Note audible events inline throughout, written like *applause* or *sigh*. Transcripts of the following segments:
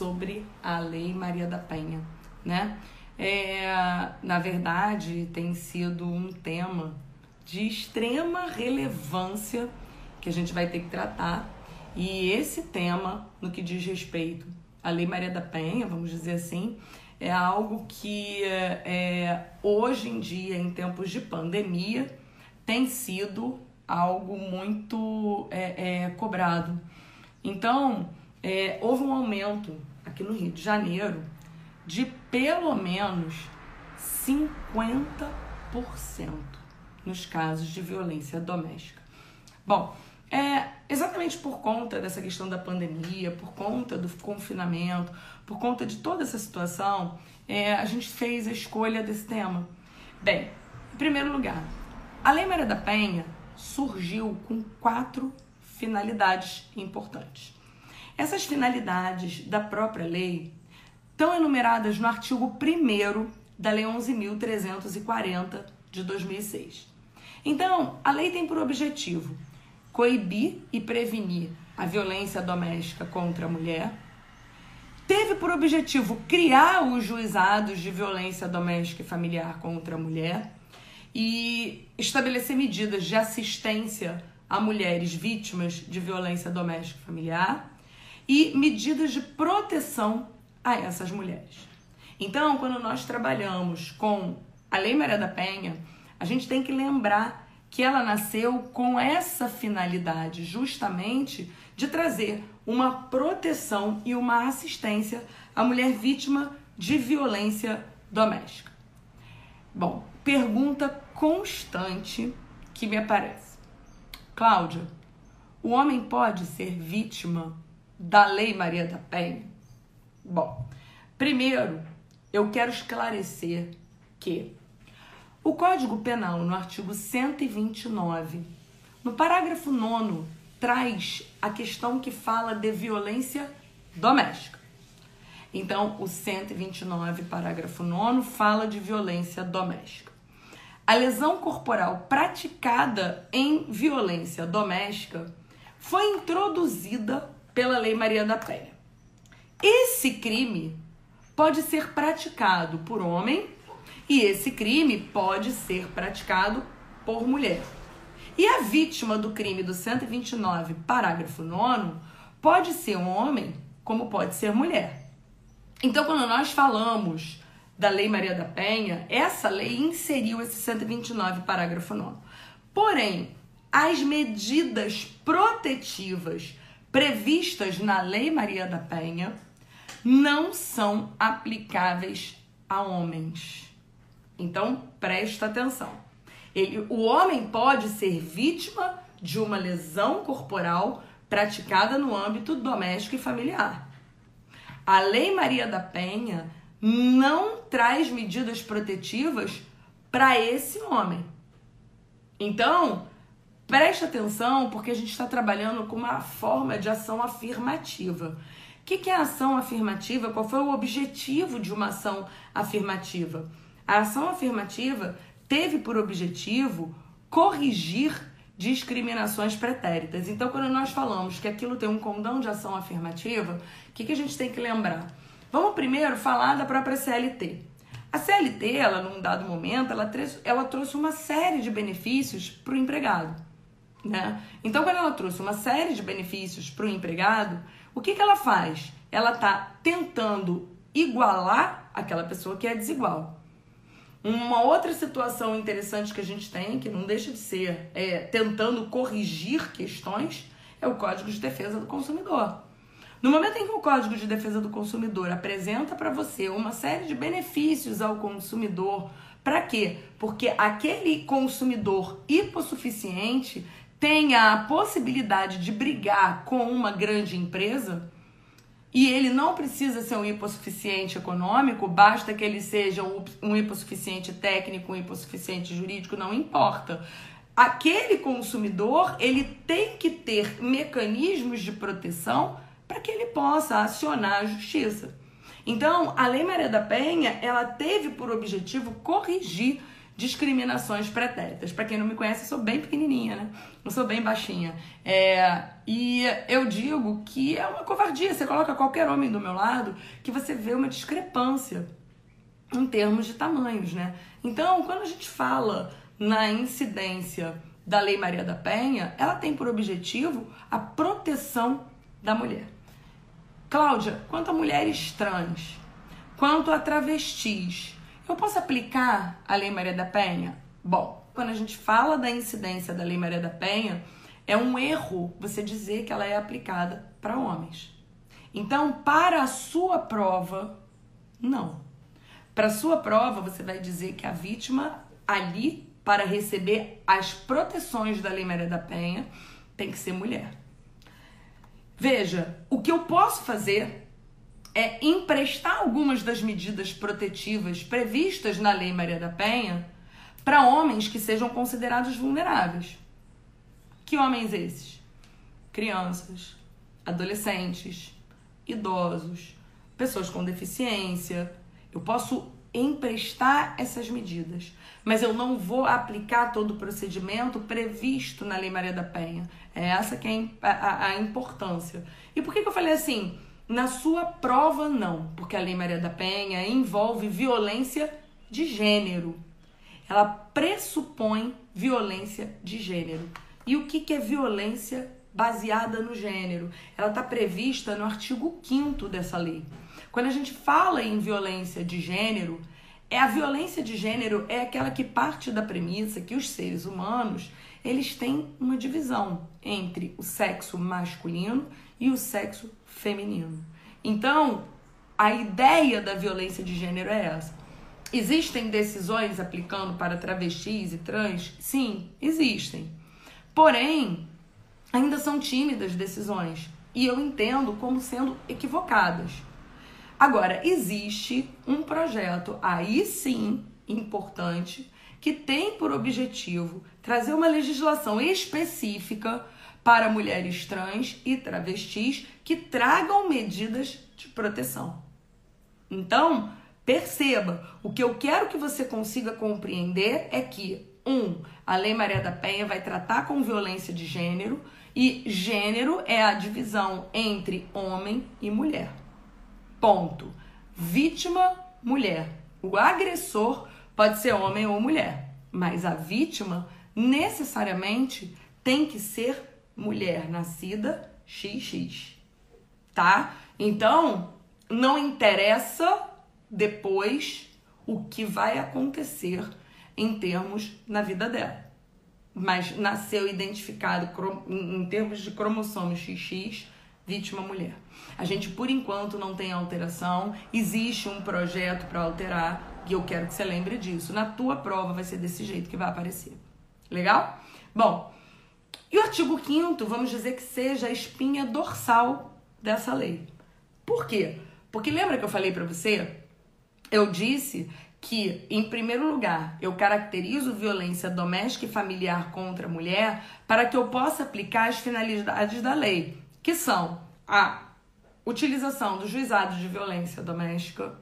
sobre a Lei Maria da Penha, né? É, na verdade, tem sido um tema de extrema relevância que a gente vai ter que tratar. E esse tema, no que diz respeito à Lei Maria da Penha, vamos dizer assim, é algo que é, hoje em dia, em tempos de pandemia, tem sido algo muito é, é, cobrado. Então, é, houve um aumento aqui no Rio de Janeiro de pelo menos 50% nos casos de violência doméstica. Bom, é exatamente por conta dessa questão da pandemia, por conta do confinamento, por conta de toda essa situação, é, a gente fez a escolha desse tema. Bem, em primeiro lugar, a Lei Maria da Penha surgiu com quatro finalidades importantes. Essas finalidades da própria lei estão enumeradas no artigo 1 da Lei 11.340 de 2006. Então, a lei tem por objetivo coibir e prevenir a violência doméstica contra a mulher, teve por objetivo criar os juizados de violência doméstica e familiar contra a mulher e estabelecer medidas de assistência a mulheres vítimas de violência doméstica e familiar e medidas de proteção a essas mulheres. Então, quando nós trabalhamos com a Lei Maria da Penha, a gente tem que lembrar que ela nasceu com essa finalidade, justamente de trazer uma proteção e uma assistência à mulher vítima de violência doméstica. Bom, pergunta constante que me aparece. Cláudia, o homem pode ser vítima da Lei Maria da Penha? Bom, primeiro eu quero esclarecer que o Código Penal, no artigo 129, no parágrafo 9, traz a questão que fala de violência doméstica. Então, o 129, parágrafo 9, fala de violência doméstica. A lesão corporal praticada em violência doméstica foi introduzida pela Lei Maria da Penha. Esse crime pode ser praticado por homem e esse crime pode ser praticado por mulher. E a vítima do crime do 129, parágrafo 9, pode ser um homem, como pode ser mulher. Então, quando nós falamos da Lei Maria da Penha, essa lei inseriu esse 129, parágrafo 9. Porém, as medidas protetivas previstas na Lei Maria da Penha não são aplicáveis a homens. Então, presta atenção. Ele, o homem pode ser vítima de uma lesão corporal praticada no âmbito doméstico e familiar. A Lei Maria da Penha não traz medidas protetivas para esse homem. Então, preste atenção porque a gente está trabalhando com uma forma de ação afirmativa. O que, que é ação afirmativa? Qual foi o objetivo de uma ação afirmativa? A ação afirmativa teve por objetivo corrigir discriminações pretéritas. Então, quando nós falamos que aquilo tem um condão de ação afirmativa, o que, que a gente tem que lembrar? Vamos primeiro falar da própria CLT. A CLT, ela, num dado momento, ela, ela trouxe uma série de benefícios para o empregado. Né? Então, quando ela trouxe uma série de benefícios para o empregado, o que, que ela faz? Ela está tentando igualar aquela pessoa que é desigual. Uma outra situação interessante que a gente tem, que não deixa de ser é, tentando corrigir questões, é o Código de Defesa do Consumidor. No momento em que o Código de Defesa do Consumidor apresenta para você uma série de benefícios ao consumidor, para quê? Porque aquele consumidor hipossuficiente tenha a possibilidade de brigar com uma grande empresa, e ele não precisa ser um hipossuficiente econômico, basta que ele seja um hipossuficiente técnico, um hipossuficiente jurídico, não importa. Aquele consumidor, ele tem que ter mecanismos de proteção para que ele possa acionar a justiça. Então, a Lei Maria da Penha, ela teve por objetivo corrigir discriminações pretéritas. Para quem não me conhece, eu sou bem pequenininha, né? Eu sou bem baixinha. É, e eu digo que é uma covardia. Você coloca qualquer homem do meu lado que você vê uma discrepância em termos de tamanhos, né? Então, quando a gente fala na incidência da Lei Maria da Penha, ela tem por objetivo a proteção da mulher. Cláudia, quanto a mulheres trans, quanto a travestis, eu posso aplicar a Lei Maria da Penha? Bom, quando a gente fala da incidência da Lei Maria da Penha, é um erro você dizer que ela é aplicada para homens. Então, para a sua prova, não. Para a sua prova, você vai dizer que a vítima ali para receber as proteções da Lei Maria da Penha tem que ser mulher. Veja, o que eu posso fazer é emprestar algumas das medidas protetivas previstas na Lei Maria da Penha para homens que sejam considerados vulneráveis. Que homens esses? Crianças, adolescentes, idosos, pessoas com deficiência. Eu posso emprestar essas medidas, mas eu não vou aplicar todo o procedimento previsto na Lei Maria da Penha. É essa que é a, a, a importância. E por que, que eu falei assim? Na sua prova, não, porque a Lei Maria da Penha envolve violência de gênero. Ela pressupõe violência de gênero. E o que, que é violência baseada no gênero? Ela está prevista no artigo 5 dessa lei. Quando a gente fala em violência de gênero, é a violência de gênero é aquela que parte da premissa que os seres humanos eles têm uma divisão entre o sexo masculino e o sexo feminino. Então, a ideia da violência de gênero é essa. Existem decisões aplicando para travestis e trans? Sim, existem. Porém, ainda são tímidas decisões e eu entendo como sendo equivocadas. Agora, existe um projeto aí sim importante que tem por objetivo trazer uma legislação específica para mulheres trans e travestis que tragam medidas de proteção. Então, perceba, o que eu quero que você consiga compreender é que, um, a Lei Maria da Penha vai tratar com violência de gênero e gênero é a divisão entre homem e mulher. Ponto. Vítima, mulher. O agressor pode ser homem ou mulher, mas a vítima necessariamente tem que ser mulher nascida XX. Tá? Então, não interessa depois o que vai acontecer em termos na vida dela. Mas nasceu identificado em termos de cromossomo XX vítima mulher. A gente, por enquanto, não tem alteração. Existe um projeto para alterar e eu quero que você lembre disso. Na tua prova vai ser desse jeito que vai aparecer. Legal? Bom, e o artigo 5 vamos dizer que seja a espinha dorsal dessa lei. Por quê? Porque lembra que eu falei para você? Eu disse que, em primeiro lugar, eu caracterizo violência doméstica e familiar contra a mulher para que eu possa aplicar as finalidades da lei que são a utilização do juizado de violência doméstica.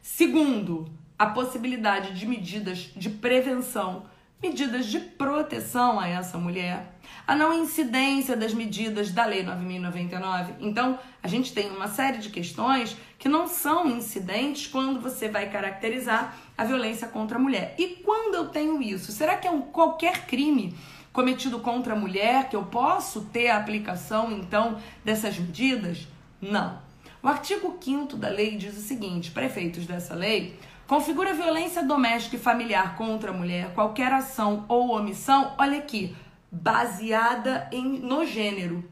Segundo, a possibilidade de medidas de prevenção, medidas de proteção a essa mulher, a não incidência das medidas da Lei 9099. Então, a gente tem uma série de questões que não são incidentes quando você vai caracterizar a violência contra a mulher. E quando eu tenho isso, será que é um qualquer crime cometido contra a mulher, que eu posso ter a aplicação então dessas medidas? Não. O artigo 5 da lei diz o seguinte: prefeitos dessa lei configura violência doméstica e familiar contra a mulher qualquer ação ou omissão, olha aqui, baseada em, no gênero,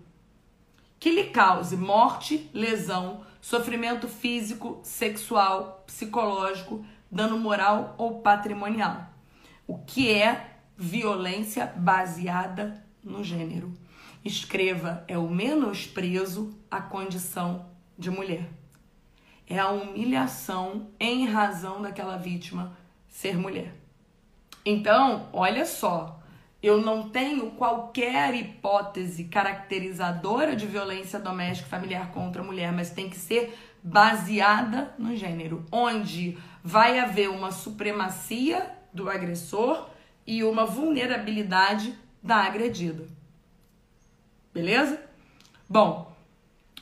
que lhe cause morte, lesão, sofrimento físico, sexual, psicológico, dano moral ou patrimonial. O que é violência baseada no gênero. Escreva: é o menosprezo à condição de mulher. É a humilhação em razão daquela vítima ser mulher. Então, olha só, eu não tenho qualquer hipótese caracterizadora de violência doméstica e familiar contra a mulher, mas tem que ser baseada no gênero, onde vai haver uma supremacia do agressor e uma vulnerabilidade da agredida. Beleza? Bom,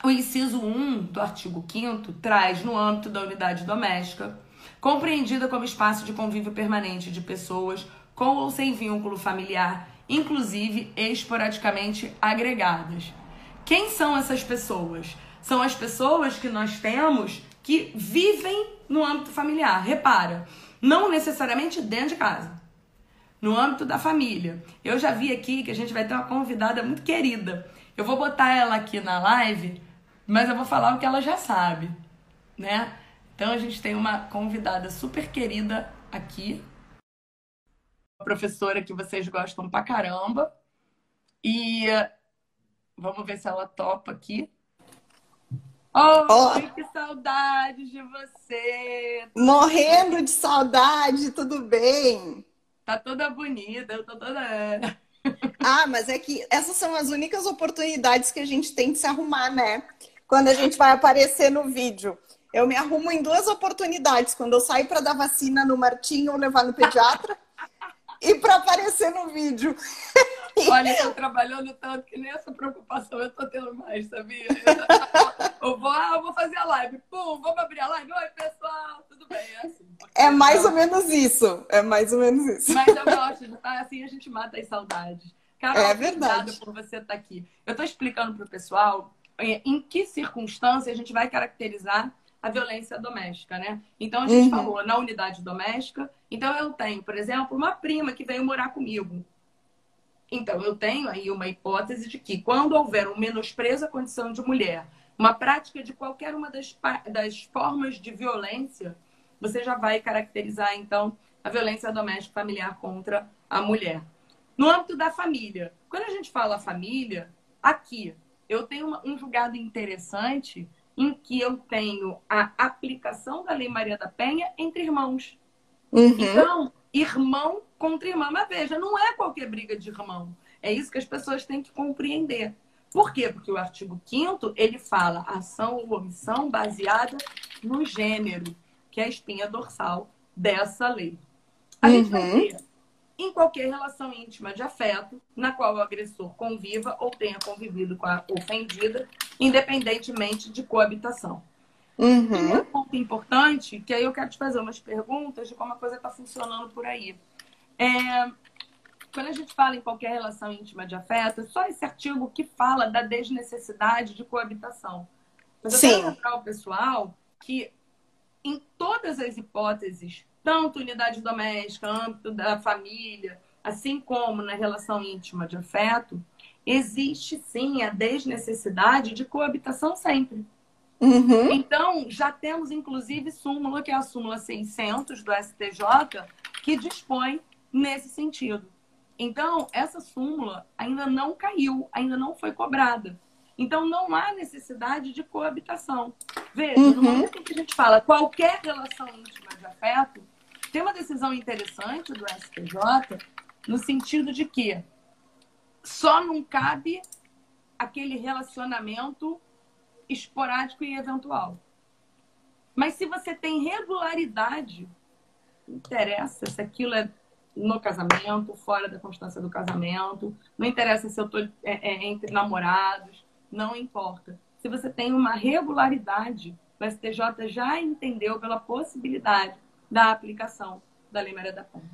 o inciso 1 do artigo 5 traz no âmbito da unidade doméstica, compreendida como espaço de convívio permanente de pessoas com ou sem vínculo familiar, inclusive esporadicamente agregadas. Quem são essas pessoas? São as pessoas que nós temos que vivem no âmbito familiar. Repara, não necessariamente dentro de casa, no âmbito da família. Eu já vi aqui que a gente vai ter uma convidada muito querida. Eu vou botar ela aqui na live, mas eu vou falar o que ela já sabe, né? Então a gente tem uma convidada super querida aqui, uma professora que vocês gostam pra caramba. E vamos ver se ela topa aqui. Oh, oh, que saudade de você! Morrendo de saudade, tudo bem? Tá toda bonita, eu tô toda. ah, mas é que essas são as únicas oportunidades que a gente tem de se arrumar, né? Quando a gente vai aparecer no vídeo. Eu me arrumo em duas oportunidades: quando eu saio para dar vacina no Martinho ou levar no pediatra, *laughs* e para aparecer no vídeo. *laughs* Olha, eu tô trabalhando tanto que nem essa preocupação eu tô tendo mais, sabia? *laughs* Eu vou, ah, eu vou fazer a live. Pum, vamos abrir a live. Oi, pessoal, tudo bem? É assim. É mais ou menos isso. É mais ou menos isso. Mas eu gosto, tá? Assim a gente mata as saudades. Carol, é verdade. por você estar tá aqui. Eu tô explicando pro pessoal em que circunstância a gente vai caracterizar a violência doméstica, né? Então a gente uhum. falou na unidade doméstica. Então eu tenho, por exemplo, uma prima que veio morar comigo. Então eu tenho aí uma hipótese de que quando houver um menosprezo à condição de mulher, uma prática de qualquer uma das, das formas de violência, você já vai caracterizar então a violência doméstica familiar contra a mulher. No âmbito da família, quando a gente fala família, aqui eu tenho um julgado interessante em que eu tenho a aplicação da Lei Maria da Penha entre irmãos. Uhum. Então, irmão contra irmã. Mas veja, não é qualquer briga de irmão. É isso que as pessoas têm que compreender. Por quê? Porque o artigo 5 ele fala ação ou omissão baseada no gênero, que é a espinha dorsal dessa lei. A uhum. gente vai uhum. ter em qualquer relação íntima de afeto na qual o agressor conviva ou tenha convivido com a ofendida, independentemente de coabitação. Uhum. um ponto importante, que aí eu quero te fazer umas perguntas de como a coisa está funcionando por aí. É, quando a gente fala em qualquer relação íntima de afeto, é só esse artigo que fala da desnecessidade de coabitação. Mas eu Sim. quero lembrar ao pessoal que em todas as hipóteses tanto unidade doméstica, âmbito da família, assim como na relação íntima de afeto, existe sim a desnecessidade de coabitação sempre. Uhum. Então, já temos inclusive súmula, que é a súmula 600 do STJ, que dispõe nesse sentido. Então, essa súmula ainda não caiu, ainda não foi cobrada. Então, não há necessidade de coabitação. Veja, uhum. no momento em que a gente fala qualquer relação íntima de afeto, tem uma decisão interessante do STJ no sentido de que só não cabe aquele relacionamento esporádico e eventual. Mas se você tem regularidade, não interessa se aquilo é no casamento, fora da constância do casamento, não interessa se eu estou é, é, entre namorados, não importa. Se você tem uma regularidade, o STJ já entendeu pela possibilidade da aplicação da Lei Maria da Penha.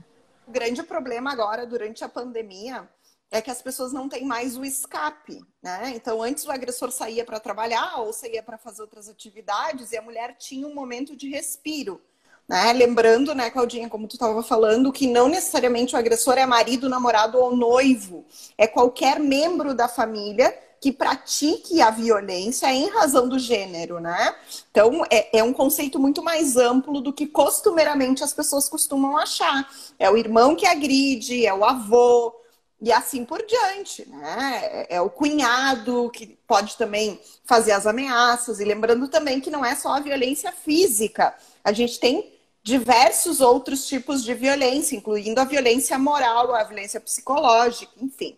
O grande problema agora, durante a pandemia, é que as pessoas não têm mais o escape, né? Então, antes o agressor saía para trabalhar ou saía para fazer outras atividades e a mulher tinha um momento de respiro, né? Lembrando, né, Claudinha, como tu estava falando, que não necessariamente o agressor é marido, namorado ou noivo, é qualquer membro da família que pratique a violência em razão do gênero, né? Então, é, é, um conceito muito mais amplo do que costumeiramente as pessoas costumam achar. É o irmão que agride, é o avô, e assim por diante, né? É, é o cunhado que pode também fazer as ameaças. E lembrando também que não é só a violência física, a gente tem diversos outros tipos de violência, incluindo a violência moral, a violência psicológica, enfim.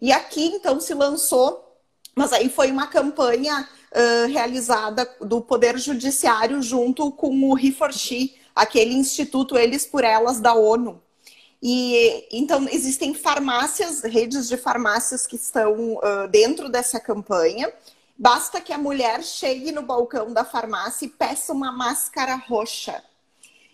E aqui, então, se lançou mas aí foi uma campanha uh, realizada do Poder Judiciário junto com o ReForShe, aquele instituto Eles por Elas da ONU. E então existem farmácias, redes de farmácias que estão uh, dentro dessa campanha. Basta que a mulher chegue no balcão da farmácia e peça uma máscara roxa.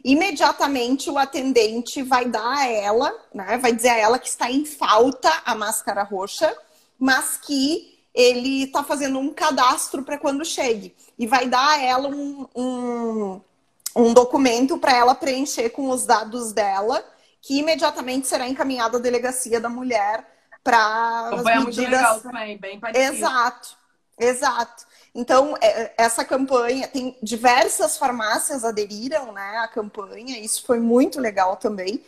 Imediatamente o atendente vai dar a ela, né, vai dizer a ela que está em falta a máscara roxa, mas que ele está fazendo um cadastro para quando chegue. E vai dar a ela um, um, um documento para ela preencher com os dados dela, que imediatamente será encaminhado à delegacia da mulher para as medidas... muito legal também, bem parecido. Exato, exato. Então, é, essa campanha, tem diversas farmácias aderiram né, à campanha, isso foi muito legal também,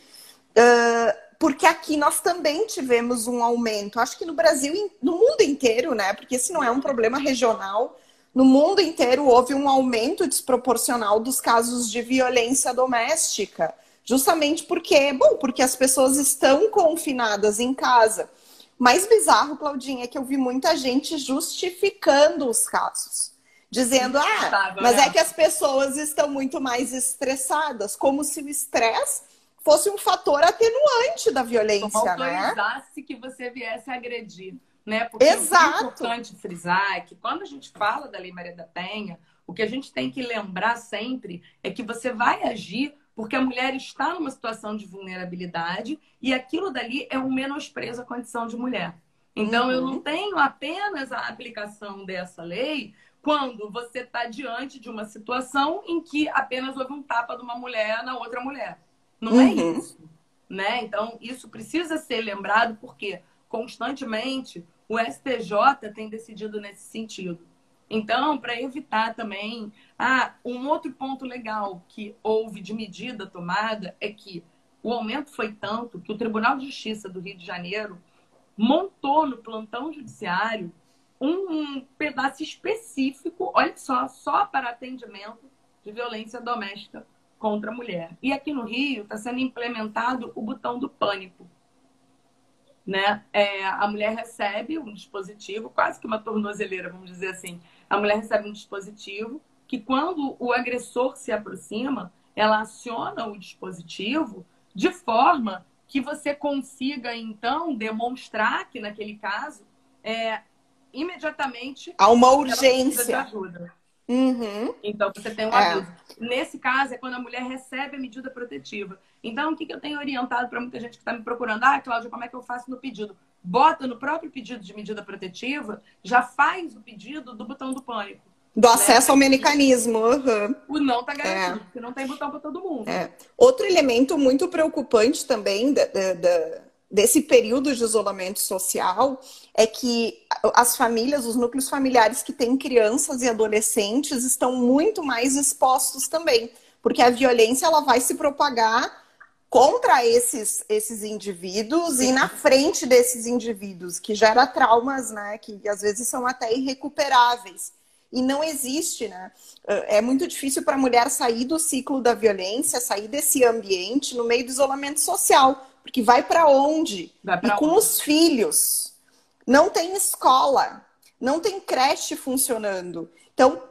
uh, porque aqui nós também tivemos um aumento, acho que no Brasil, no mundo inteiro, né, porque esse não é um problema regional, no mundo inteiro houve um aumento desproporcional dos casos de violência doméstica, justamente porque, bom, porque as pessoas estão confinadas em casa. Mais bizarro, Claudinha, é que eu vi muita gente justificando os casos. Dizendo, ah, mas é que as pessoas estão muito mais estressadas, como se o estresse fosse um fator atenuante da violência, né? autorizasse que você viesse agredir, né? Porque Exato. é importante frisar é que quando a gente fala da Lei Maria da Penha, o que a gente tem que lembrar sempre é que você vai agir porque a mulher está numa situação de vulnerabilidade e aquilo dali é um menosprezo à condição de mulher. Então, uhum. eu não tenho apenas a aplicação dessa lei quando você está diante de uma situação em que apenas houve um tapa de uma mulher na outra mulher. Não é uhum. é isso. Né? Então, isso precisa ser lembrado porque constantemente o STJ tem decidido nesse sentido. Então, para evitar também. Ah, um outro ponto legal que houve de medida tomada é que o aumento foi tanto que o Tribunal de Justiça do Rio de Janeiro montou no plantão judiciário um pedaço específico, olha só, só para atendimento de violência doméstica contra a mulher. E aqui no Rio está sendo implementado o botão do pânico né? É, a mulher recebe um dispositivo, quase que uma tornozeleira, vamos dizer assim. A mulher recebe um dispositivo que, quando o agressor se aproxima, ela aciona o dispositivo de forma que você consiga, então, demonstrar que, naquele caso, é, imediatamente. Há uma urgência. De ajuda. Uhum. Então, você tem um é. aviso. Nesse caso, é quando a mulher recebe a medida protetiva. Então, o que, que eu tenho orientado para muita gente que está me procurando? Ah, Cláudia, como é que eu faço no pedido? Bota no próprio pedido de medida protetiva, já faz o pedido do botão do pânico. Do né? acesso ao mecanismo. Uhum. O não está garantido, é. porque não tem botão para todo mundo. É. Outro elemento muito preocupante também da, da, da, desse período de isolamento social é que as famílias, os núcleos familiares que têm crianças e adolescentes estão muito mais expostos também, porque a violência ela vai se propagar contra esses, esses indivíduos e na frente desses indivíduos, que gera traumas, né, que às vezes são até irrecuperáveis. E não existe, né? É muito difícil para a mulher sair do ciclo da violência, sair desse ambiente no meio do isolamento social, porque vai para onde? Vai e com onde? os filhos. Não tem escola, não tem creche funcionando. Então,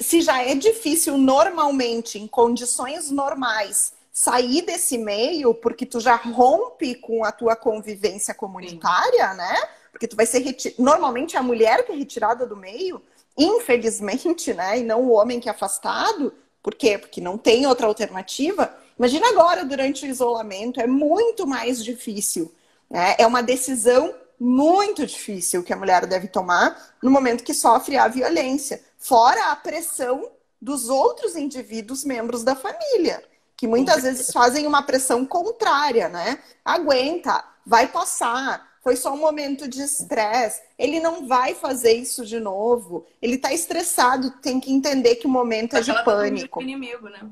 se já é difícil normalmente, em condições normais, sair desse meio, porque tu já rompe com a tua convivência comunitária, Sim. né? Porque tu vai ser retir... normalmente é a mulher que é retirada do meio, infelizmente, né? E não o homem que é afastado. Por quê? Porque não tem outra alternativa. Imagina agora, durante o isolamento, é muito mais difícil. Né? É uma decisão muito difícil que a mulher deve tomar no momento que sofre a violência, fora a pressão dos outros indivíduos membros da família que muitas vezes fazem uma pressão contrária, né? Aguenta, vai passar, foi só um momento de estresse, ele não vai fazer isso de novo, ele tá estressado, tem que entender que o momento é de tá pânico. Inimigo, né?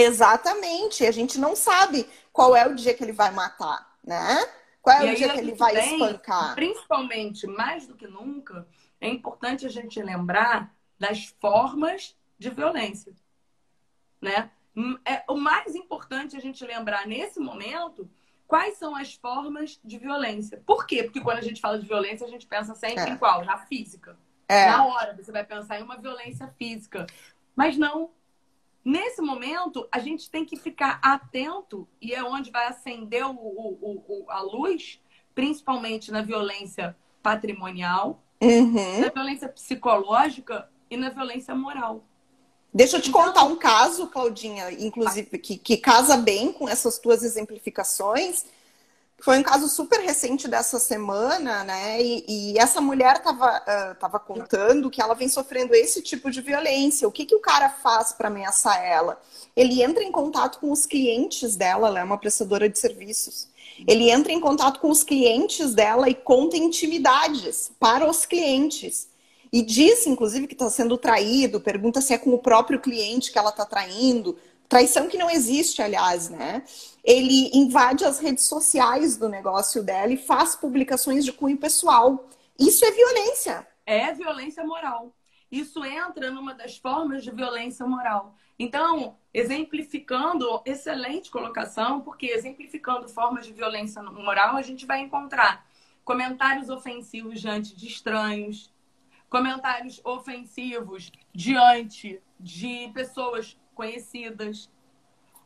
Exatamente, a gente não sabe qual é o dia que ele vai matar, né? Qual é e o dia que ele vai tem, espancar? Principalmente, mais do que nunca, é importante a gente lembrar das formas de violência, né? Hum, é, o mais importante a gente lembrar nesse momento quais são as formas de violência. Por quê? Porque quando a gente fala de violência, a gente pensa sempre é. em qual? Na física. É. Na hora, você vai pensar em uma violência física. Mas não. Nesse momento, a gente tem que ficar atento, e é onde vai acender o, o, o a luz, principalmente na violência patrimonial, uhum. na violência psicológica e na violência moral. Deixa eu te então, contar um caso, Claudinha, inclusive, que, que casa bem com essas tuas exemplificações. Foi um caso super recente dessa semana, né? E, e essa mulher estava uh, tava contando que ela vem sofrendo esse tipo de violência. O que, que o cara faz para ameaçar ela? Ele entra em contato com os clientes dela, ela é uma prestadora de serviços. Ele entra em contato com os clientes dela e conta intimidades para os clientes. E diz, inclusive, que está sendo traído, pergunta se é com o próprio cliente que ela está traindo. Traição que não existe, aliás, né? Ele invade as redes sociais do negócio dela e faz publicações de cunho pessoal. Isso é violência. É violência moral. Isso entra numa das formas de violência moral. Então, exemplificando, excelente colocação, porque exemplificando formas de violência moral, a gente vai encontrar comentários ofensivos diante de estranhos, comentários ofensivos diante de pessoas conhecidas,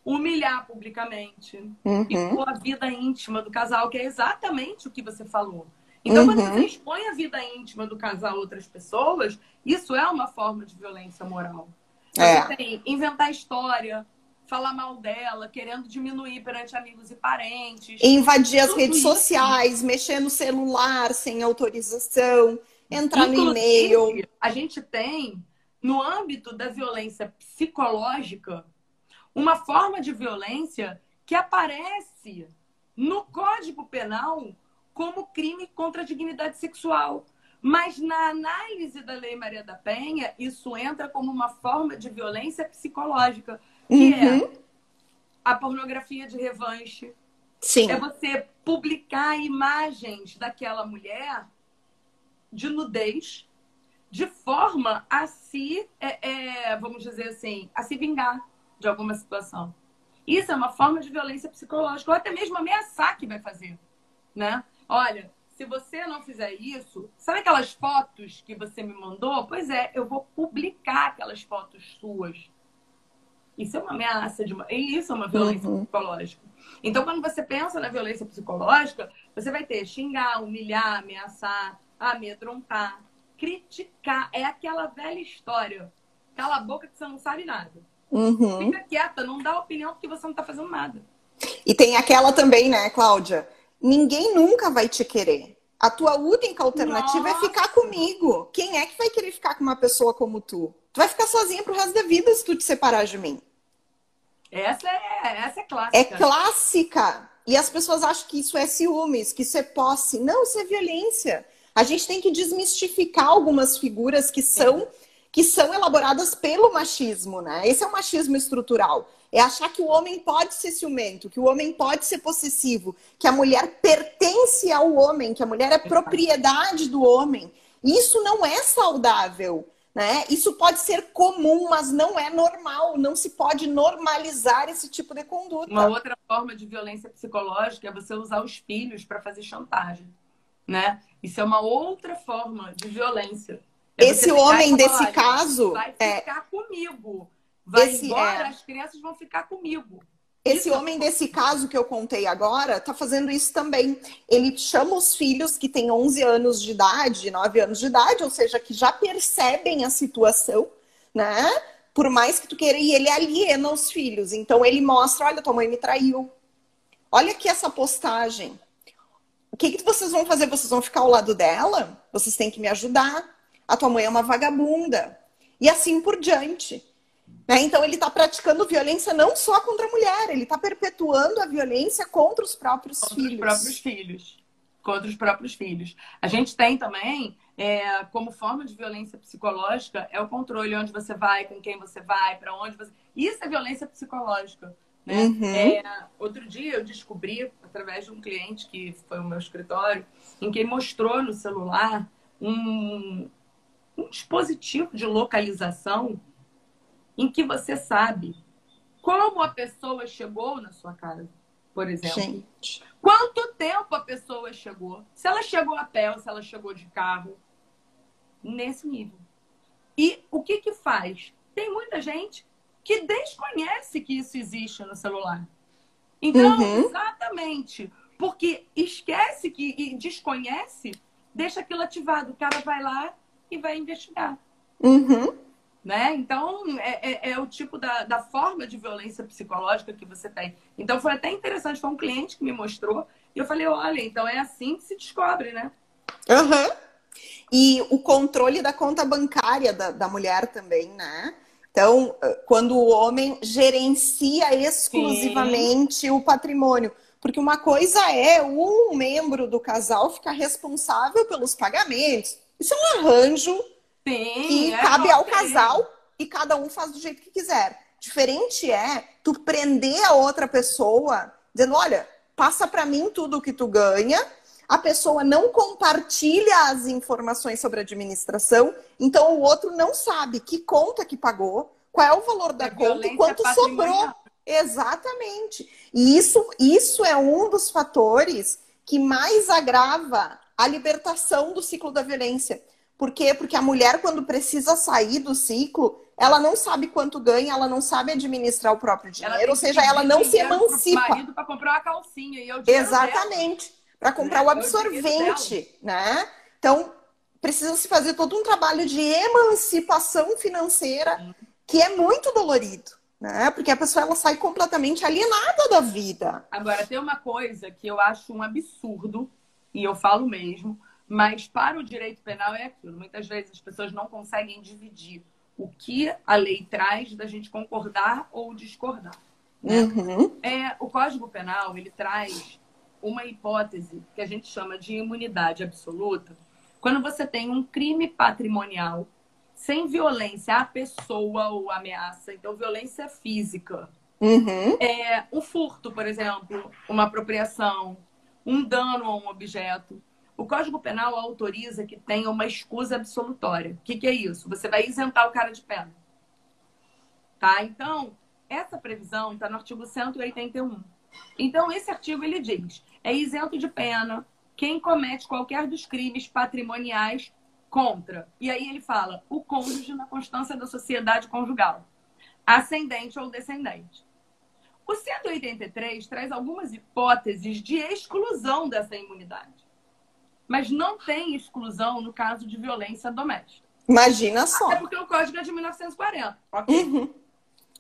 humilhar publicamente, uhum. expor a vida íntima do casal, que é exatamente o que você falou. Então, uhum. quando você expõe a vida íntima do casal a outras pessoas, isso é uma forma de violência moral. É. Você tem inventar história, falar mal dela, querendo diminuir perante amigos e parentes. Invadir as redes isso. sociais, mexer no celular sem autorização, entrar Inclusive, no e-mail. A gente tem, no âmbito da violência psicológica, uma forma de violência que aparece no Código Penal como crime contra a dignidade sexual. Mas na análise da Lei Maria da Penha, isso entra como uma forma de violência psicológica, que é uhum. é a pornografia de revanche. Sim. É você publicar imagens daquela mulher de nudez de forma a se, é, é, vamos dizer assim, a se vingar de alguma situação. Isso é uma forma de violência psicológica, ou até mesmo ameaçar que vai fazer, né? Olha, se você não fizer isso, sabe aquelas fotos que você me mandou? Pois é, eu vou publicar aquelas fotos suas. Isso é uma ameaça de uma... Isso é uma violência uhum. psicológica. Então, quando você pensa na violência psicológica, você vai ter xingar, humilhar, ameaçar, amedrontar, criticar. É aquela velha história. Cala a boca que você não sabe nada. Uhum. Fica quieta, não dá opinião porque você não está fazendo nada. E tem aquela também, né, Cláudia? Ninguém nunca vai te querer. A tua única alternativa Nossa. é ficar comigo. Quem é que vai querer ficar com uma pessoa como tu? Tu vai ficar sozinha pro resto da vida se tu te separar de mim. Essa é, essa é clássica. É clássica. E as pessoas acham que isso é ciúmes, que isso é posse. Não, isso é violência. A gente tem que desmistificar algumas figuras que são que são elaboradas pelo machismo, né? Esse é o machismo estrutural. É achar que o homem pode ser ciumento, que o homem pode ser possessivo, que a mulher pertence ao homem, que a mulher é propriedade do homem. Isso não é saudável. Né? Isso pode ser comum, mas não é normal. Não se pode normalizar esse tipo de conduta. Uma outra forma de violência psicológica é você usar os filhos para fazer chantagem. Né? Isso é uma outra forma de violência. É esse homem desse caso. Vai é ficar é... comigo. Vai esse, embora, é... as crianças vão ficar comigo. Esse isso. homem desse caso que eu contei agora tá fazendo isso também. Ele chama os filhos que têm 11 anos de idade, 9 anos de idade, ou seja, que já percebem a situação, né? Por mais que tu queira, e ele aliena os filhos. Então ele mostra: olha, tua mãe me traiu. Olha aqui essa postagem. O que, que vocês vão fazer? Vocês vão ficar ao lado dela? Vocês têm que me ajudar. A tua mãe é uma vagabunda. E assim por diante. Né? Então, ele está praticando violência não só contra a mulher, ele está perpetuando a violência contra os próprios contra filhos. Contra os próprios filhos. Contra os próprios filhos. A gente tem também, é, como forma de violência psicológica, é o controle onde você vai, com quem você vai, para onde você. Isso é violência psicológica. Né? Uhum. É, outro dia eu descobri, através de um cliente que foi o meu escritório, em que mostrou no celular um, um dispositivo de localização em que você sabe como a pessoa chegou na sua casa, por exemplo. Gente. Quanto tempo a pessoa chegou? Se ela chegou a pé ou se ela chegou de carro. Nesse nível. E o que que faz? Tem muita gente que desconhece que isso existe no celular. Então, uhum. exatamente, porque esquece que e desconhece, deixa aquilo ativado. O cara vai lá e vai investigar. Uhum. Né? Então, é, é, é, o tipo da, da forma de violência psicológica que você tem. Então, foi até interessante. Foi um cliente que me mostrou. E eu falei, olha, então é assim que se descobre, né? Uhum. E o controle da conta bancária da, da mulher também, né? Então, quando o homem gerencia exclusivamente Sim. o patrimônio. Porque uma coisa é um membro do casal ficar responsável pelos pagamentos. Isso é um arranjo Sim, que é cabe ao casal e cada um faz do jeito que quiser. Diferente é tu prender a outra pessoa dizendo, olha, passa para mim tudo o que tu ganha a pessoa não compartilha as informações sobre a administração, então o outro não sabe que conta que pagou, qual é o valor da conta e quanto sobrou. Exatamente. E isso, isso é um dos fatores que mais agrava a libertação do ciclo da violência. Por quê? Porque a mulher, quando precisa sair do ciclo, ela não sabe quanto ganha, ela não sabe administrar o próprio dinheiro, ou seja, ela não se emancipa. para comprar uma calcinha e eu Exatamente. Dela para comprar o absorvente, né? Então, precisa se fazer todo um trabalho de emancipação financeira que é muito dolorido, né? Porque a pessoa ela sai completamente alienada da vida. Agora, tem uma coisa que eu acho um absurdo, e eu falo mesmo, mas para o direito penal é aquilo. Muitas vezes as pessoas não conseguem dividir o que a lei traz da gente concordar ou discordar. Né? Uhum. É, o Código Penal ele traz uma hipótese que a gente chama de imunidade absoluta, quando você tem um crime patrimonial sem violência à pessoa ou ameaça, então violência física. Uhum. É, um furto, por exemplo, uma apropriação, um dano a um objeto. O Código Penal autoriza que tenha uma escusa absolutória. O que, que é isso? Você vai isentar o cara de pena. Tá? Então, essa previsão está no artigo 181. Então, esse artigo ele diz: é isento de pena quem comete qualquer dos crimes patrimoniais contra. E aí ele fala: o cônjuge na constância da sociedade conjugal, ascendente ou descendente. O 183 traz algumas hipóteses de exclusão dessa imunidade. Mas não tem exclusão no caso de violência doméstica. Imagina só. Até porque o código é de 1940. Ok? Uhum.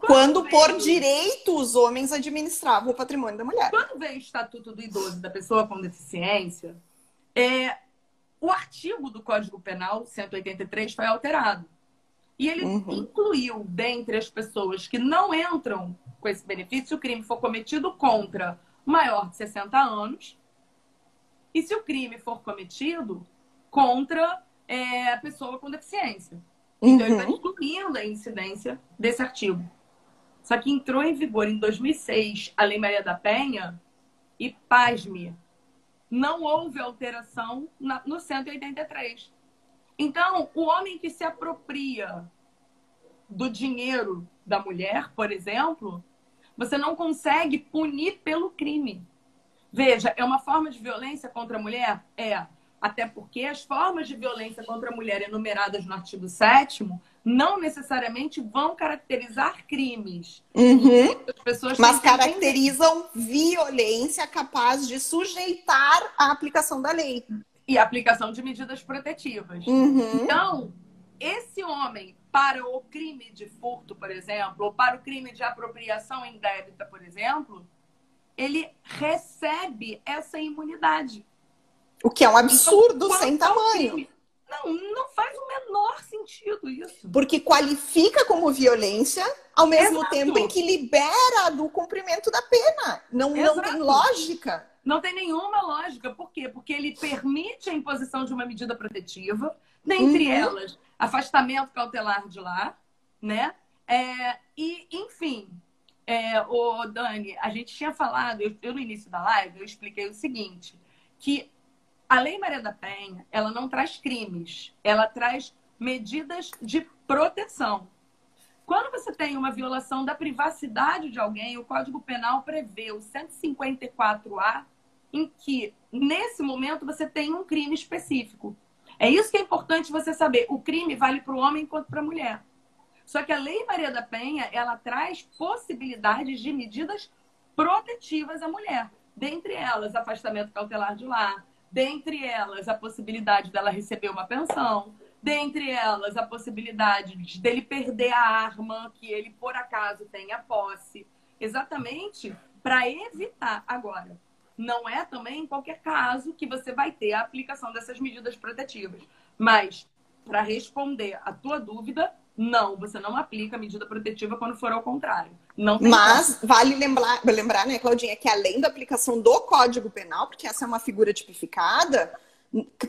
Quando, por direito os homens administravam o patrimônio da mulher. Quando veio o Estatuto do Idoso da Pessoa com Deficiência, é, o artigo do Código Penal 183 foi alterado. E ele uhum. incluiu, dentre as pessoas que não entram com esse benefício, se o crime for cometido contra maior de 60 anos e se o crime for cometido contra é, a pessoa com deficiência. Então, uhum. ele está incluindo a incidência desse artigo. Só que entrou em vigor em 2006 a Lei Maria da Penha e, pasme, não houve alteração na, no 183. Então, o homem que se apropria do dinheiro da mulher, por exemplo, você não consegue punir pelo crime. Veja, é uma forma de violência contra a mulher? É. Até porque as formas de violência contra a mulher enumeradas no artigo 7 não necessariamente vão caracterizar crimes. Uhum. Mas caracterizam violência capaz de sujeitar a aplicação da lei. E a aplicação de medidas protetivas. Uhum. Então, esse homem, para o crime de furto, por exemplo, ou para o crime de apropriação indébita, por exemplo, ele recebe essa imunidade. O que é um absurdo então, sem tamanho. Crime, não, não faz o menor sentido isso. Porque qualifica como violência, ao mesmo Exato. tempo em que libera do cumprimento da pena. Não, não tem lógica. Não tem nenhuma lógica. Por quê? Porque ele permite a imposição de uma medida protetiva, dentre uhum. elas, afastamento cautelar de lá, né? É, e, enfim, é, o Dani, a gente tinha falado, eu, eu no início da live, eu expliquei o seguinte, que a Lei Maria da Penha, ela não traz crimes, ela traz medidas de proteção. Quando você tem uma violação da privacidade de alguém, o Código Penal prevê o 154A, em que, nesse momento, você tem um crime específico. É isso que é importante você saber. O crime vale para o homem quanto para a mulher. Só que a Lei Maria da Penha, ela traz possibilidades de medidas protetivas à mulher. Dentre elas, afastamento cautelar de lar. Dentre elas, a possibilidade dela receber uma pensão. Dentre elas, a possibilidade de dele perder a arma que ele, por acaso, tenha posse. Exatamente para evitar. Agora, não é também em qualquer caso que você vai ter a aplicação dessas medidas protetivas. Mas, para responder a tua dúvida, não, você não aplica a medida protetiva quando for ao contrário. Não Mas como. vale lembrar, lembrar, né, Claudinha, que além da aplicação do Código Penal, porque essa é uma figura tipificada,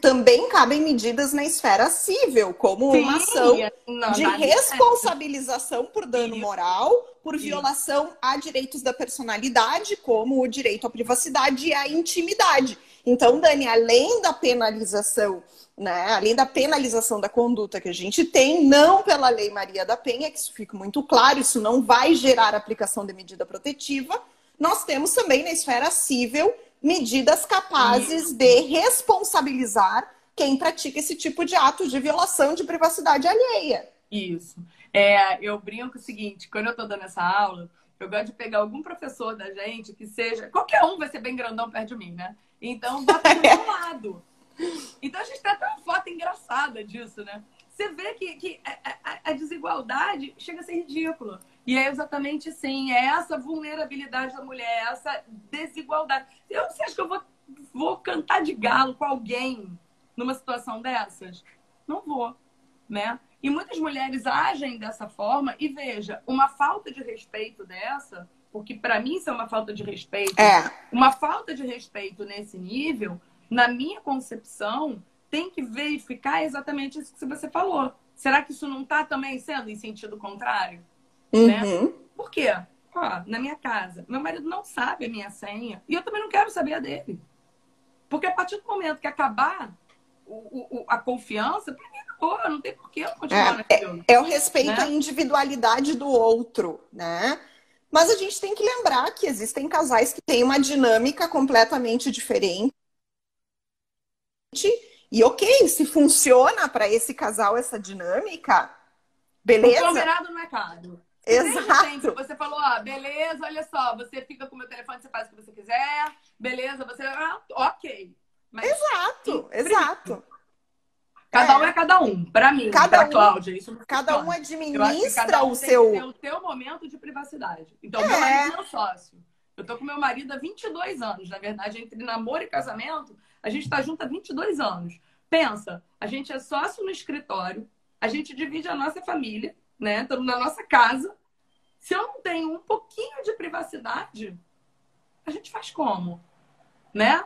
também cabem medidas na esfera civil, como Sim, uma ação não, de responsabilização por dano moral, por Isso. violação a direitos da personalidade, como o direito à privacidade e à intimidade. Então, Dani, além da penalização, né, além da penalização da conduta que a gente tem, não pela Lei Maria da Penha, que isso fica muito claro, isso não vai gerar aplicação de medida protetiva, nós temos também na esfera civil medidas capazes de responsabilizar quem pratica esse tipo de ato de violação de privacidade alheia. Isso. É, eu brinco o seguinte, quando eu estou dando essa aula, eu gosto de pegar algum professor da gente que seja. Qualquer um vai ser bem grandão perto de mim, né? Então, bota do meu lado. *laughs* Então, a gente tem até uma foto engraçada disso, né? Você vê que, que a, a, a desigualdade chega a ser ridícula. E é exatamente assim, é essa vulnerabilidade da mulher, essa desigualdade. Eu, você acha que eu vou, vou cantar de galo com alguém numa situação dessas? Não vou, né? E muitas mulheres agem dessa forma e veja, uma falta de respeito dessa, porque para mim isso é uma falta de respeito, é. uma falta de respeito nesse nível, na minha concepção, tem que verificar exatamente isso que você falou. Será que isso não está também sendo em sentido contrário? Né? Uhum. Né? Por quê? Ó, na minha casa, meu marido não sabe a minha senha e eu também não quero saber a dele. Porque a partir do momento que acabar o, o, a confiança, pra mim acabou, não tem porquê eu continuar é, naquilo. É, é o respeito né? à individualidade do outro, né? Mas a gente tem que lembrar que existem casais que têm uma dinâmica completamente diferente. E ok, se funciona para esse casal essa dinâmica, beleza? O combinado não é caro. Exato. Você falou, ó, beleza, olha só, você fica com o meu telefone, você faz o que você quiser, beleza, você. Ah, ok. Mas, exato, exato. Cada é. um é cada um. Para mim, cada pra um, Cláudia, isso Cada um administra cada um o seu. o teu momento de privacidade. Então, é. meu marido é meu sócio. Eu tô com meu marido há 22 anos. Na verdade, entre namoro e casamento, a gente tá junto há 22 anos. Pensa, a gente é sócio no escritório, a gente divide a nossa família, né? Estamos na nossa casa. Se eu não tenho um pouquinho de privacidade, a gente faz como? Né?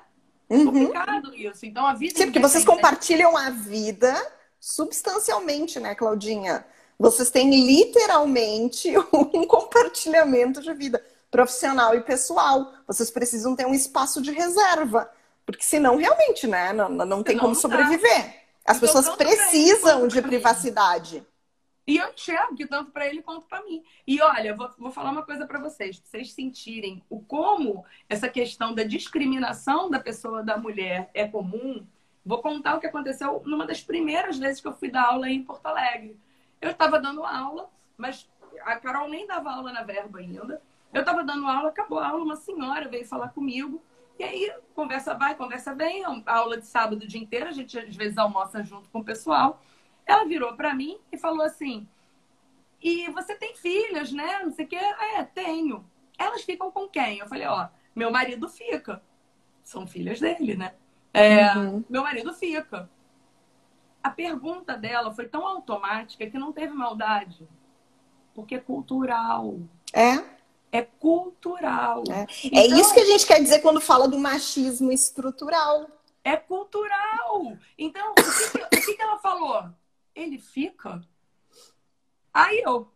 Uhum. Complicado isso. Então a vida. Sim, porque vocês compartilham a vida substancialmente, né, Claudinha? Vocês têm literalmente *laughs* um compartilhamento de vida profissional e pessoal. Vocês precisam ter um espaço de reserva. Porque senão, realmente, né? Não, não tem como sobreviver. As pessoas precisam de privacidade. E eu enxergo que tanto para ele quanto para mim. E olha, vou, vou falar uma coisa para vocês, pra vocês sentirem o como essa questão da discriminação da pessoa da mulher é comum. Vou contar o que aconteceu numa das primeiras vezes que eu fui dar aula em Porto Alegre. Eu estava dando aula, mas a Carol nem dava aula na verba ainda. Eu estava dando aula, acabou a aula, uma senhora veio falar comigo. E aí, conversa vai, conversa vem. A aula de sábado o dia inteiro, a gente às vezes almoça junto com o pessoal. Ela virou para mim e falou assim: E você tem filhas, né? Não sei o quê. É, tenho. Elas ficam com quem? Eu falei: Ó, meu marido fica. São filhas dele, né? É, uhum. Meu marido fica. A pergunta dela foi tão automática que não teve maldade. Porque é cultural. É? É cultural. É, é então, é isso que a gente quer dizer quando fala do machismo estrutural. É cultural. Então, o que, o que ela falou? ele fica. Aí eu.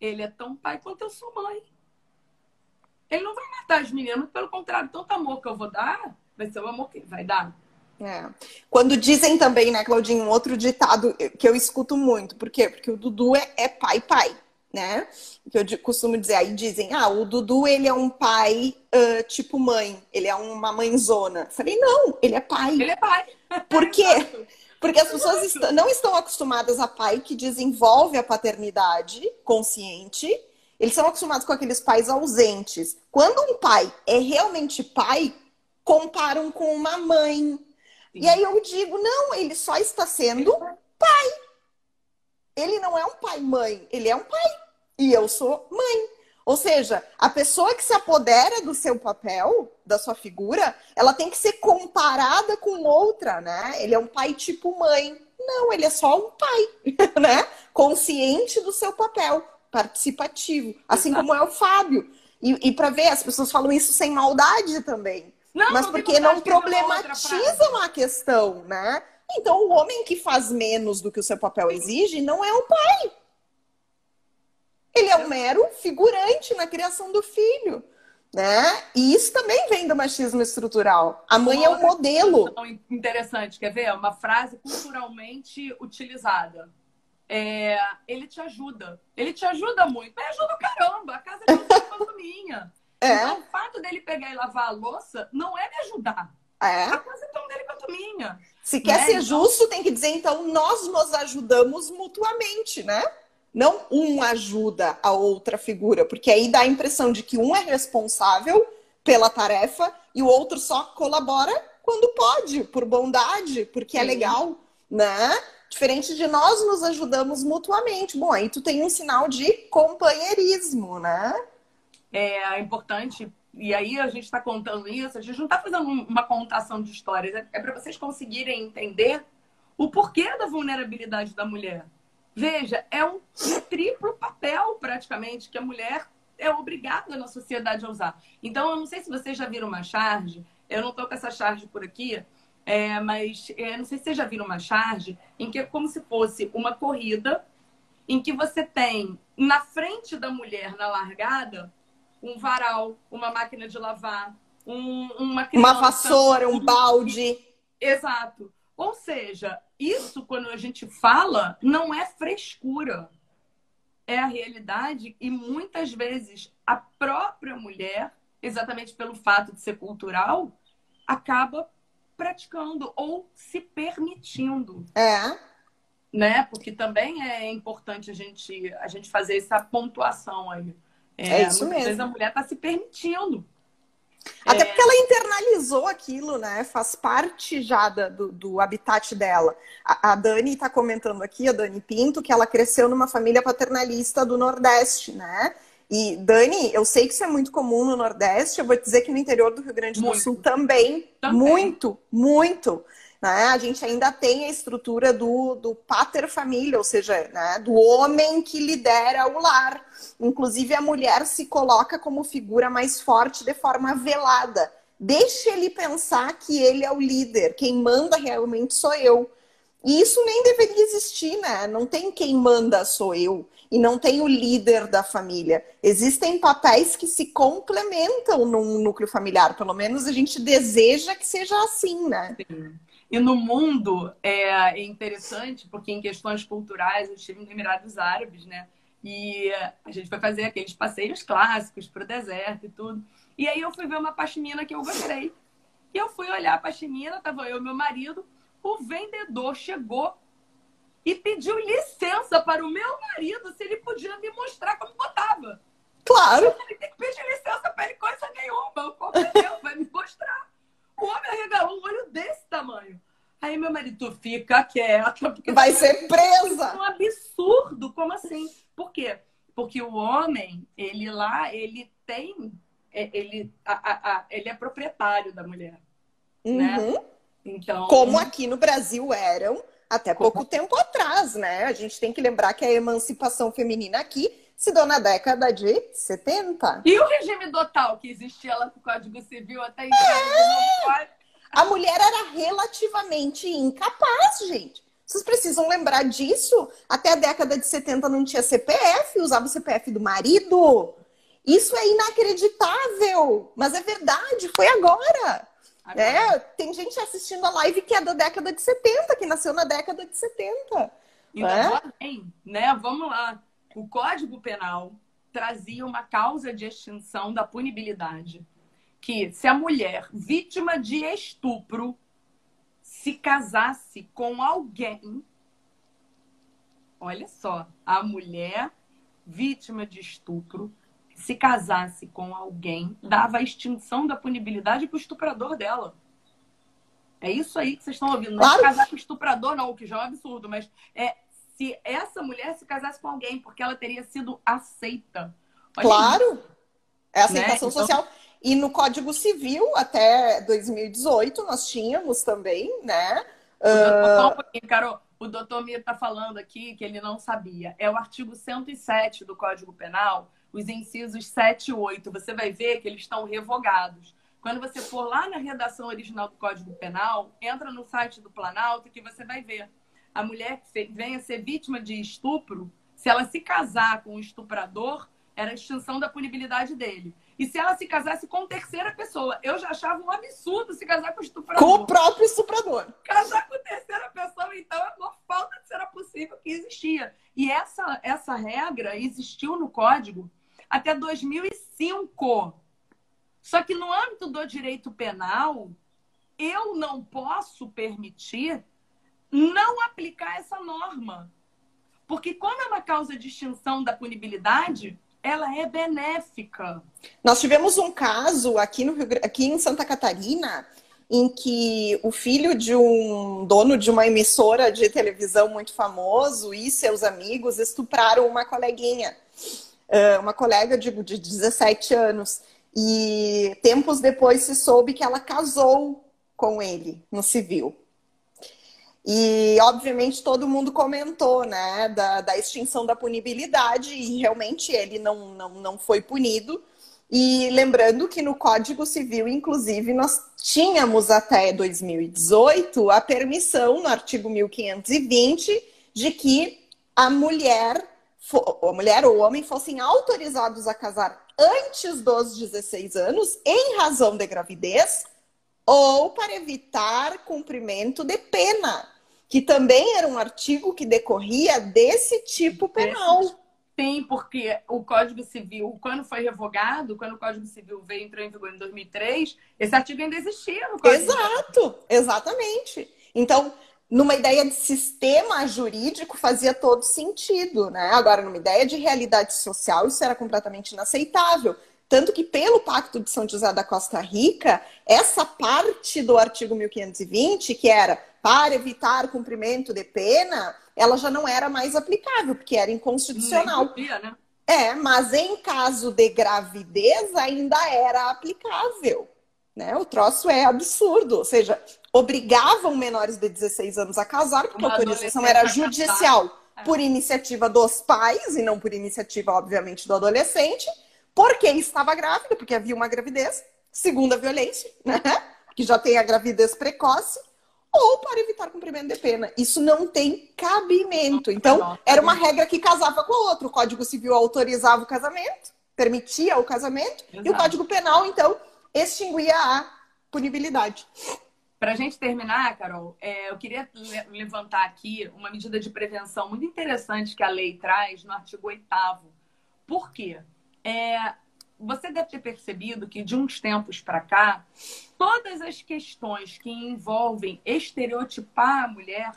Ele é tão pai quanto eu sou mãe. Ele não vai matar as meninas, pelo contrário, tanto amor que eu vou dar, vai ser o amor que ele vai dar. É. Quando dizem também, né, Claudinho, um outro ditado que eu escuto muito, por quê? Porque o Dudu é, é pai, pai, né? Que eu costumo dizer, aí dizem, ah, o Dudu, ele é um pai uh, tipo mãe, ele é uma mãezona. falei, não, ele é pai. Ele é pai. *laughs* Por quê? Porque as pessoas est não estão acostumadas a pai que desenvolve a paternidade consciente. Eles são acostumados com aqueles pais ausentes. Quando um pai é realmente pai, comparam com uma mãe. Sim. E aí eu digo, não, ele só está sendo pai. Ele não é um pai-mãe, ele é um pai. E eu sou mãe. Ou seja, a pessoa que se apodera do seu papel, da sua figura, ela tem que ser comparada com outra, né? Ele é um pai tipo mãe. Não, ele é só um pai, *laughs* né? Consciente do seu papel, participativo. Assim Exato. como é o Fábio. E, e para ver, as pessoas falam isso sem maldade também. Não, mas não porque não problematizam a questão, né? Então, o homem que faz menos do que o seu papel exige não é um pai. Ele é um mero figurante na criação do filho. Né? E isso também vem do machismo estrutural. A mãe é o modelo. Interessante, quer ver? Uma frase culturalmente utilizada. É, ele te ajuda. Ele te ajuda muito. Me ajuda caramba. A casa dele é *laughs* minha. É. Então, o fato dele pegar e lavar a louça não é me ajudar. É. A casa é tão dele quanto minha. Se quer né? ser então... justo, tem que dizer, então, nós nos ajudamos mutuamente, né? Não um ajuda a outra figura, porque aí dá a impressão de que um é responsável pela tarefa e o outro só colabora quando pode, por bondade, porque é Sim. é legal, né? Diferente de nós nos ajudamos mutuamente. Bom, aí tu tem um sinal de companheirismo, né? É importante, e aí a gente está contando isso, a gente não está fazendo uma contação de histórias, é, é para vocês conseguirem entender o porquê da vulnerabilidade da mulher. Veja, é um, triplo papel, praticamente, que a mulher é obrigada na sociedade a usar. Então, eu não sei se vocês já viram uma charge, eu não estou com essa charge por aqui, é, mas é, não sei se vocês já viram uma charge em que é como se fosse uma corrida em que você tem na frente da mulher na largada um varal, uma máquina de lavar, um, uma criança, uma vassoura, um balde. Exato. Ou seja, isso, quando a gente fala, não é frescura. É a realidade e muitas vezes a própria mulher, exatamente pelo fato de ser cultural, acaba praticando ou se permitindo. É. Né? Porque também é importante a gente, a gente fazer essa pontuação aí. É, é isso mesmo. Vezes a mulher está se permitindo. Até é... porque ela internalizou aquilo, né? Faz parte já do, do habitat dela. A, a Dani está comentando aqui, a Dani Pinto, que ela cresceu numa família paternalista do Nordeste, né? E, Dani, eu sei que isso é muito comum no Nordeste, eu vou dizer que no interior do Rio Grande do muito. Sul também, também, muito, muito. Né? A gente ainda tem a estrutura do, do pater família, ou seja, né? do homem que lidera o lar. Inclusive, a mulher se coloca como figura mais forte de forma velada. Deixe ele pensar que ele é o líder, quem manda realmente sou eu. E isso nem deveria existir, né? Não tem quem manda sou eu e não tem o líder da família. Existem papéis que se complementam num núcleo familiar, pelo menos a gente deseja que seja assim, né? Sim. E no mundo é interessante, porque em questões culturais, eu estive nos Emirados Árabes, né? E a gente foi fazer aqueles passeios clássicos para o deserto e tudo. E aí eu fui ver uma pashmina que eu gostei. E eu fui olhar a pashmina, tava eu e meu marido. O vendedor chegou e pediu licença para o meu marido se ele podia me mostrar como botava. Claro. Ele tem que pedir licença para ele coisa nenhuma. Qualquer Deus vai me mostrar. O homem arregalou um olho desse tamanho. Aí meu marido fica quieta. Porque Vai ser presa! É um absurdo. Como assim? Por quê? Porque o homem, ele lá, ele tem. É, ele, a, a, a, ele é proprietário da mulher. Né? Uhum. Né? Então... Como aqui no Brasil eram até pouco tempo atrás, né? A gente tem que lembrar que a emancipação feminina aqui se deu na década de 70. E o regime total que existia lá no Código Civil até é... A mulher era relativamente incapaz, gente. Vocês precisam lembrar disso. Até a década de 70 não tinha CPF, usava o CPF do marido. Isso é inacreditável, mas é verdade, foi agora. agora. É, tem gente assistindo a live que é da década de 70, que nasceu na década de 70. Ainda é? bem, né? Vamos lá o Código Penal trazia uma causa de extinção da punibilidade. Que se a mulher vítima de estupro se casasse com alguém. Olha só, a mulher vítima de estupro se casasse com alguém, dava a extinção da punibilidade para o estuprador dela. É isso aí que vocês estão ouvindo. Não é claro. casar com o estuprador, não, o que já é um absurdo, mas é se essa mulher se casasse com alguém, porque ela teria sido aceita. Olha claro! Isso. É aceitação né? então... social. E no Código Civil, até 2018, nós tínhamos também, né? Uh... Carol, o doutor Mir está falando aqui que ele não sabia. É o artigo 107 do Código Penal, os incisos 7 e 8. Você vai ver que eles estão revogados. Quando você for lá na redação original do Código Penal, entra no site do Planalto que você vai ver. A mulher que venha ser vítima de estupro, se ela se casar com um estuprador, era a extinção da punibilidade dele. E se ela se casasse com terceira pessoa, eu já achava um absurdo se casar com o estuprador. Com o próprio estuprador. Casar com terceira pessoa, então, é uma falta de ser possível que existia. E essa, essa regra existiu no código até 2005. Só que no âmbito do direito penal, eu não posso permitir não aplicar essa norma. Porque quando é uma causa de extinção da punibilidade, ela é benéfica. Nós tivemos um caso aqui, no Rio, aqui em Santa Catarina em que o filho de um dono de uma emissora de televisão muito famoso e seus amigos estupraram uma coleguinha, uma colega de, de 17 anos. E tempos depois se soube que ela casou com ele no civil. E, obviamente, todo mundo comentou né, da, da extinção da punibilidade, e realmente ele não, não, não foi punido. E lembrando que no Código Civil, inclusive, nós tínhamos até 2018 a permissão, no artigo 1520, de que a mulher, a mulher ou o homem fossem autorizados a casar antes dos 16 anos, em razão de gravidez, ou para evitar cumprimento de pena que também era um artigo que decorria desse tipo penal. Tem, porque o Código Civil, quando foi revogado, quando o Código Civil veio entrou em vigor em 2003, esse artigo ainda existia no Código Exato, exatamente. Então, numa ideia de sistema jurídico fazia todo sentido, né? Agora, numa ideia de realidade social, isso era completamente inaceitável. Tanto que, pelo Pacto de São José da Costa Rica, essa parte do artigo 1520, que era para evitar cumprimento de pena, ela já não era mais aplicável, porque era inconstitucional. Podia, né? É, mas em caso de gravidez ainda era aplicável. Né? O troço é absurdo. Ou seja, obrigavam menores de 16 anos a casar, porque a autorização era judicial é. por iniciativa dos pais e não por iniciativa, obviamente, do adolescente, porque estava grávida, porque havia uma gravidez, segunda violência, né? *laughs* que já tem a gravidez precoce, ou para evitar cumprimento de pena. Isso não tem cabimento. Então, era uma regra que casava com a outra. O Código Civil autorizava o casamento, permitia o casamento, Exato. e o Código Penal, então, extinguia a punibilidade. Para a gente terminar, Carol, é, eu queria levantar aqui uma medida de prevenção muito interessante que a lei traz no artigo 8. Por quê? É, você deve ter percebido que de uns tempos para cá, todas as questões que envolvem estereotipar a mulher,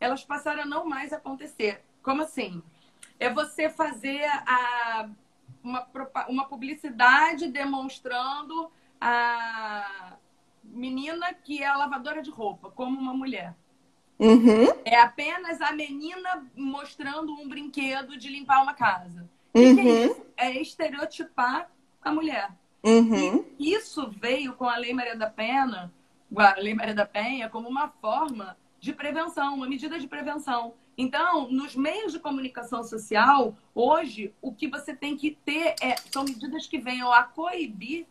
elas passaram a não mais acontecer. Como assim? É você fazer a, uma, uma publicidade demonstrando a menina que é a lavadora de roupa como uma mulher. Uhum. É apenas a menina mostrando um brinquedo de limpar uma casa. Uhum. é? É estereotipar a mulher. Uhum. E isso veio com a Lei Maria da Penha, a Lei Maria da Penha, como uma forma de prevenção, uma medida de prevenção. Então, nos meios de comunicação social, hoje, o que você tem que ter é, são medidas que venham a coibir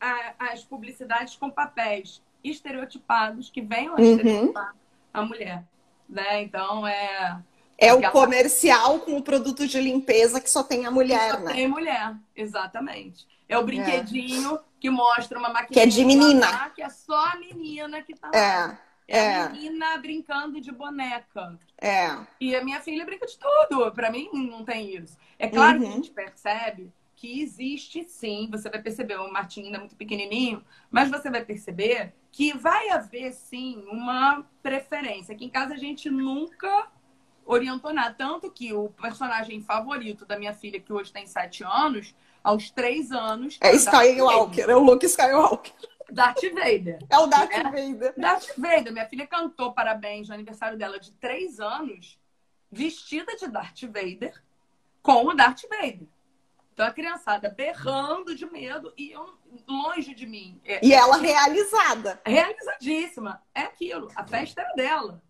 a, as publicidades com papéis estereotipados, que venham a uhum. estereotipar a mulher. Né? Então, é é o comercial com o produto de limpeza que só tem a mulher, só né? Tem mulher, exatamente. É o brinquedinho é. que mostra uma maquiagem. Que é de menina. que é só a menina que tá lá. É. É, a menina brincando de boneca. É. E a minha filha brinca de tudo. Para mim, não tem isso. É claro uhum. que a uhum. gente percebe que existe sim. Você vai perceber, o Martim ainda é muito pequenininho, mas você vai perceber que vai haver, sim, uma preferência. Aqui em casa a gente nunca orientou nada. Tanto que o personagem favorito da minha filha, que hoje tem sete anos, aos três anos. É Skywalker, é o Luke Skywalker. Darth Vader. É o Darth é, Vader. Darth Vader. Minha filha cantou parabéns no aniversário dela de três anos, vestida de Darth Vader, com o Darth Vader. Então a criançada berrando de medo e eu, longe de mim. É, e ela realizada. Realizadíssima. É aquilo. A festa era dela.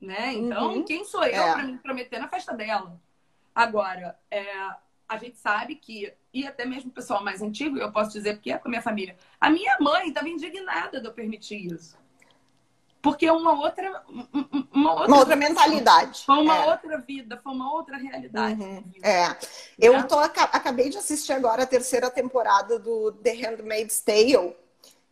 Né? Então, uhum. quem sou eu é. para me prometer na festa dela? Agora, é, a gente sabe que, e até mesmo o pessoal mais antigo, eu posso dizer porque é com a minha família, a minha mãe estava indignada de eu permitir isso. Porque é uma outra, uma outra, uma outra mentalidade. Foi uma é. outra vida, foi uma outra realidade. Uhum. É. Eu né? tô, acabei de assistir agora a terceira temporada do The Handmaid's Tale,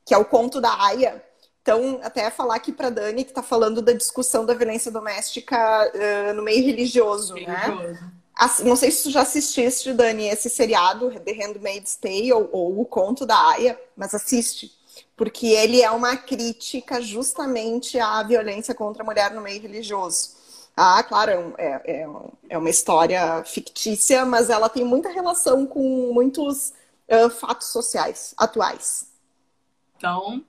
que é o conto da Aya. Então, até falar aqui para Dani, que está falando da discussão da violência doméstica uh, no meio religioso, né? religioso. né? Assim, não sei se tu já assististe, Dani, esse seriado, The Handmaid's Tale, ou, ou O Conto da Aya, mas assiste porque ele é uma crítica justamente à violência contra a mulher no meio religioso. Ah, claro, é, é, é uma história fictícia, mas ela tem muita relação com muitos uh, fatos sociais atuais. Então,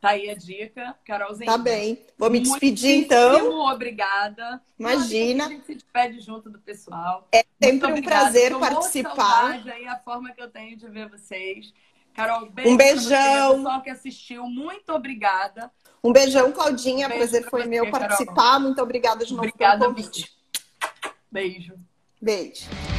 tá aí a dica, Carolzinha. Tá bem. Vou me despedir então. obrigada. Imagina. A gente se despede junto do pessoal. É sempre um prazer participar. Aí a forma que eu tenho de ver vocês. Carol, beijo um beijão. pessoal que assistiu, muito obrigada. Um beijão, Claudinha. Um beijo Prazer foi você, meu participar. Carol. Muito obrigada de novo obrigada, pelo convite. Beijo. Beijo.